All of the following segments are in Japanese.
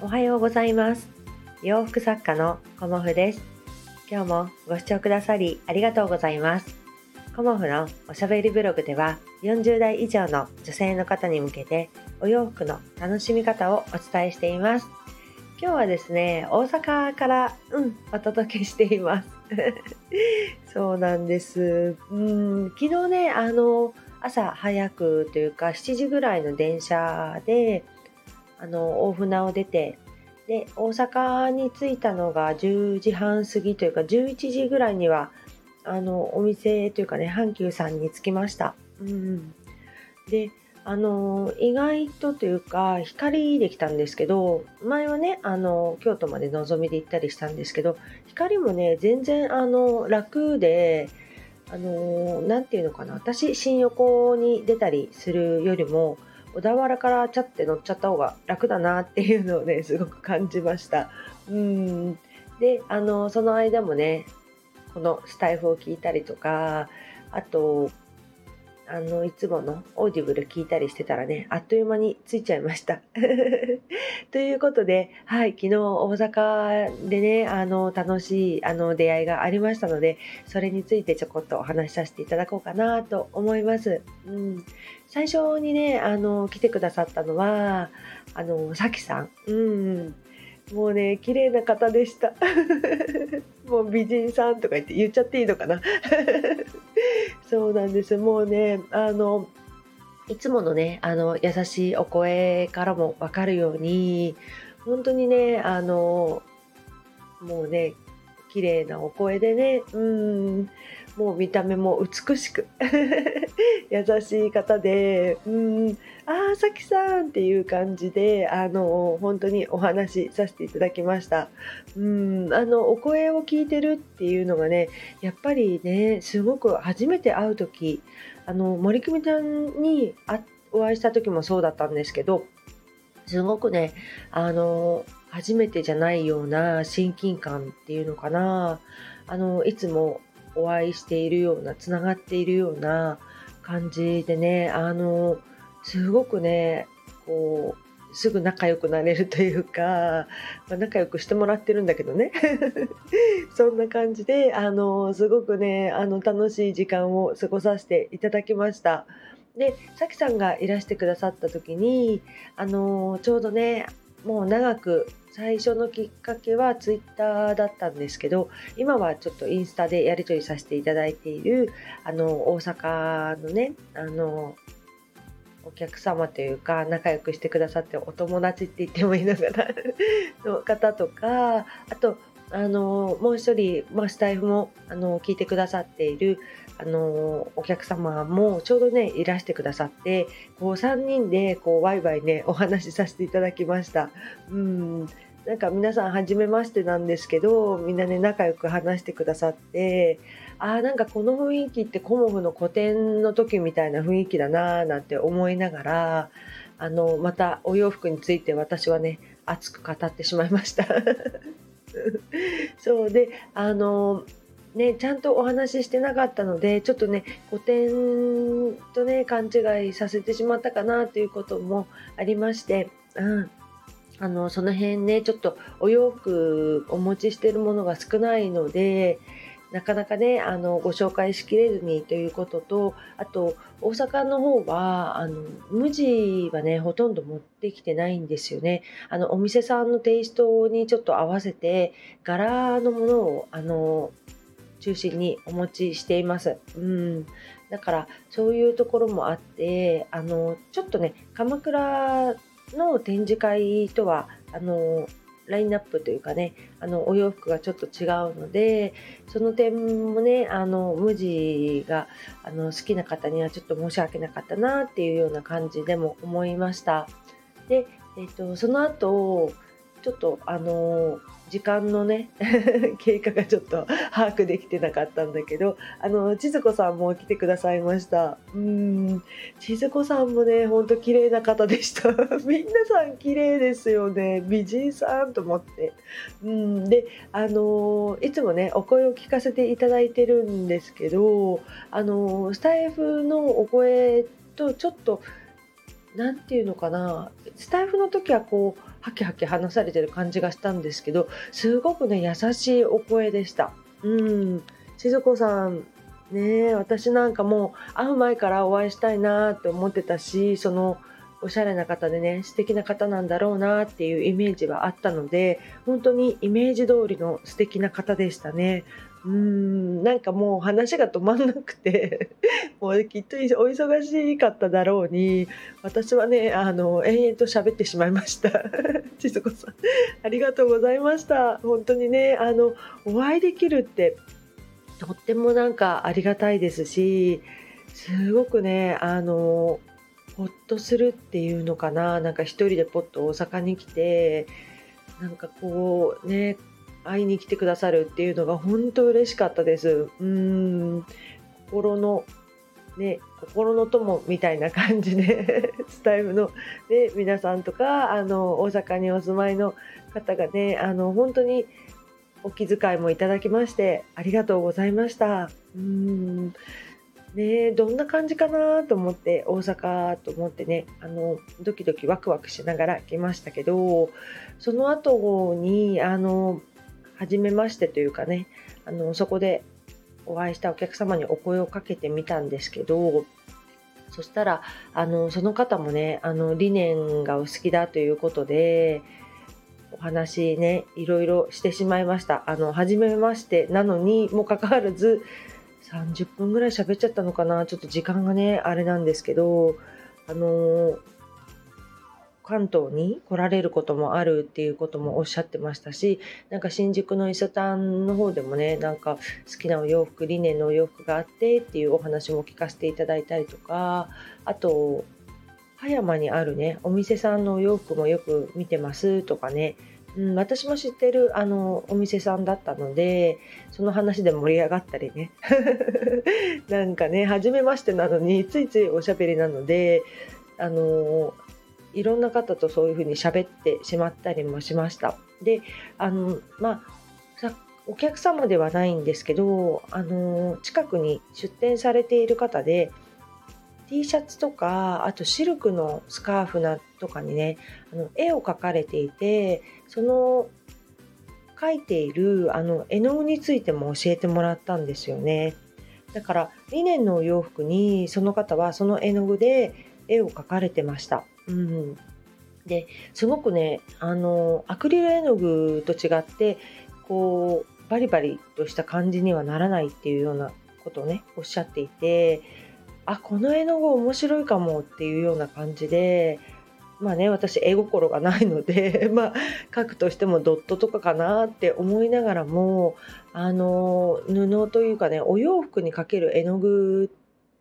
おはようございます。洋服作家のコモフです。今日もご視聴くださりありがとうございます。コモフのおしゃべりブログでは40代以上の女性の方に向けてお洋服の楽しみ方をお伝えしています。今日はですね大阪からうんお届けしています。そうなんです。うん昨日ねあの朝早くというか7時ぐらいの電車であの大船を出てで大阪に着いたのが10時半過ぎというか11時ぐらいにはあのお店というかね阪急さんに着きました。うん、であの意外とというか光できたんですけど前はねあの京都までのぞみで行ったりしたんですけど光もね全然あの楽であの何て言うのかな私新横に出たりするよりも小田原からちゃって乗っちゃった方が楽だなっていうのをね すごく感じました。うん。であのその間もねこのスタイフを聞いたりとかあとあのいつもの Audible 聞いたりしてたらねあっという間に着いちゃいました。ということで、はい、昨日大阪でねあの楽しいあの出会いがありましたのでそれについてちょこっとお話しさせていただこうかなと思います。うん、最初にねあの来てくださったのはあのさきさん。うんもうね綺麗な方でした もう美人さんとか言って言っちゃっていいのかな そうなんです。もうねあのいつものねあの優しいお声からも分かるように本当にねあのもうね綺麗なお声でね。うん。もう見た目も美しく。優しい方で。うん。ああさきさんっていう感じであの本当にお話しさせていただきました。うん。あのお声を聞いてるっていうのがねやっぱりねすごく初めて会う時あの森久美ちゃんにお会いした時もそうだったんですけどすごくねあの初めてじゃないような親近感っていうのかなあのいつもお会いしているようなつながっているような感じでねあのすごくねこうすぐ仲良くなれるというか、まあ、仲良くしてもらってるんだけどね そんな感じであのすごくねあの楽しい時間を過ごさせていただきました。でさきさんがいらしてくださった時にあのちょうどねもう長く最初のきっかけはツイッターだったんですけど今はちょっとインスタでやり取りさせていただいているあの大阪のねあのお客様というか仲良くしてくださってお友達って言ってもいいのかな の方とかあとあのもう一人、まあ、スタイフもあの聞いてくださっているあのお客様もちょうどねいらしてくださってこう3人でこうワイワイねお話しさせていただきました。うん。なんか皆さん初めましてなんですけどみんなね仲良く話してくださってあなんかこの雰囲気ってコモフの個展の時みたいな雰囲気だなーなんて思いながらあのまたお洋服について私はね熱く語ってしまいました。そう。であのね、ちゃんとお話ししてなかったのでちょっとね古典とね勘違いさせてしまったかなということもありまして、うん、あのその辺ねちょっとお洋服お持ちしてるものが少ないのでなかなかねあのご紹介しきれずにということとあと大阪の方はあの無地はねほとんど持ってきてないんですよね。あのお店さんのテイストにちょっと合わせて柄のものをあの中心にお持ちしています。うんだからそういうところもあってあのちょっとね鎌倉の展示会とはあのラインナップというかねあのお洋服がちょっと違うのでその点もねあの無地があの好きな方にはちょっと申し訳なかったなっていうような感じでも思いました。で、えーと、その後ちょっとあの時間のね 経過がちょっと把握できてなかったんだけどあの千鶴子さんも来てくださいました。うん千鶴子さんもねほんと綺麗な方でした。みんなさん綺麗ですよね。美人さんと思って。うんであのいつもねお声を聞かせていただいてるんですけどあのスタイフのお声とちょっと何て言うのかなスタイフの時はこうハキハキ話されてる感じがしたんですけどすごくね優しいお声でしたうん静子さんね私なんかもう会う前からお会いしたいなって思ってたしそのおしゃれな方でね素敵な方なんだろうなっていうイメージはあったので本当にイメージ通りの素敵な方でしたね。うんなんかもう話が止まんなくて もうきっとお忙しかっただろうに私はねあの延々と喋ってしまいました。千鶴子さんありがとうございました。本当にねあのお会いできるってとってもなんかありがたいですしすごくねあのほっとするっていうのかな。なんか一人でポッと大阪に来てなんかこうね会いに来てくださるっていうのが本当嬉しかったです。うん心のね、心の友みたいな感じで スタイフの、ね、皆さんとかあの大阪にお住まいの方がねあの本当にお気遣いもいただきましてありがとうございました。うんねどんな感じかなと思って大阪と思ってねあのドキドキワクワクしながら来ましたけどその後にあの初めましてというかねあのそこでお会いしたお客様にお声をかけてみたんですけどそしたらあのその方もねあの理念がお好きだということでお話ねいろいろしてしまいました。あの初めましてなのにもかかわらず30分ぐらい喋っちゃったのかな。ちょっと時間がねあれなんですけどあの、関東に来られることもあるっていうこともおっしゃってましたしなんか新宿の伊勢丹の方でもねなんか好きなお洋服理念のお洋服があってっていうお話も聞かせていただいたりとかあと葉山にあるねお店さんのお洋服もよく見てますとかね。うん、私も知ってるあのお店さんだったのでその話で盛り上がったりね。なんかね初めましてなのについついおしゃべりなのであのいろんな方とそういうふうに喋ってしまったりもしました。であのまあお客様ではないんですけどあの近くに出店されている方で T シャツとかあとシルクのスカーフなとかにねあの絵を描かれていてその描いているあの絵の具についても教えてもらったんですよねだからリネンのお洋服にその方はその絵の具で絵を描かれてました。うん、ですごくねあのアクリル絵の具と違ってこうバリバリとした感じにはならないっていうようなことをねおっしゃっていてあこの絵の具面白いかもっていうような感じでまあね私絵心がないので まあ描くとしてもドットとかかなって思いながらもあの布というかねお洋服にかける絵の具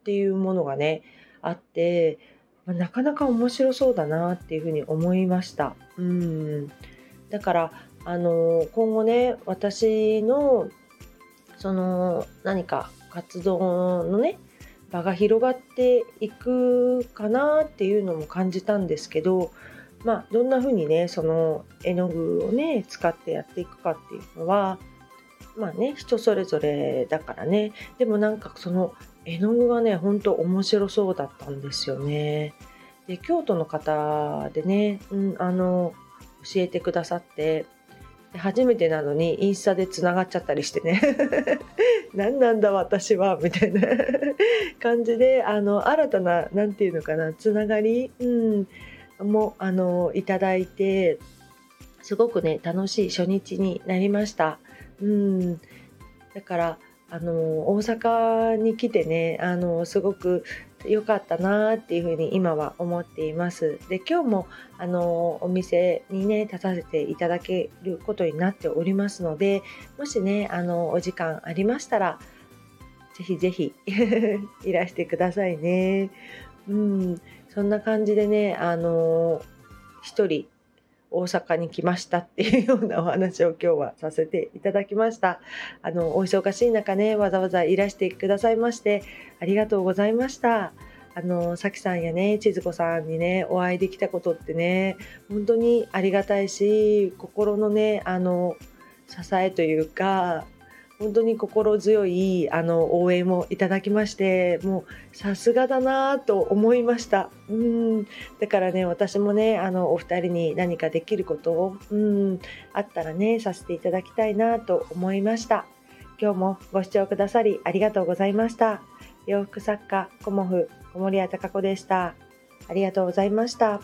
っていうものがねあってなかなか面白そうだなっていうふうに思いました。うんだからあの今後ね私のその何か活動のね場が広がっていくかなっていうのも感じたんですけど、まあ、どんな風にねその絵の具をね使ってやっていくかっていうのはまあね人それぞれだからねでもなんかその絵の具がねほんと面白そうだったんですよね。で京都の方でね、うん、あの教えてくださって初めてなのにインスタでつながっちゃったりしてね 何なんだ私はみたいな 感じであの新たな何て言うのかなつながり、うん、もあのいただいてすごくね楽しい初日になりました。うん、だからあの大阪に来てねあのすごく良かったなっていうふうに今は思っています。で今日もあのお店にね立たせていただけることになっておりますのでもしねあのお時間ありましたらぜひぜひ いらしてくださいね。うん、そんな感じでねあの一人大阪に来ましたっていうようなお話を今日はさせていただきました。あの、お忙しい中ね、わざわざいらしてくださいまして、ありがとうございました。あの、さきさんやね、千鶴子さんにね、お会いできたことってね、本当にありがたいし、心のね、あの、支えというか、本当に心強いあの応援をいただきましてもうさすがだなと思いました。うん。だからね私もねあのお二人に何かできることをうん。あったらねさせていただきたいなと思いました。今日もご視聴くださりありがとうございました。洋服作家コモフ小森屋隆子でした。ありがとうございました。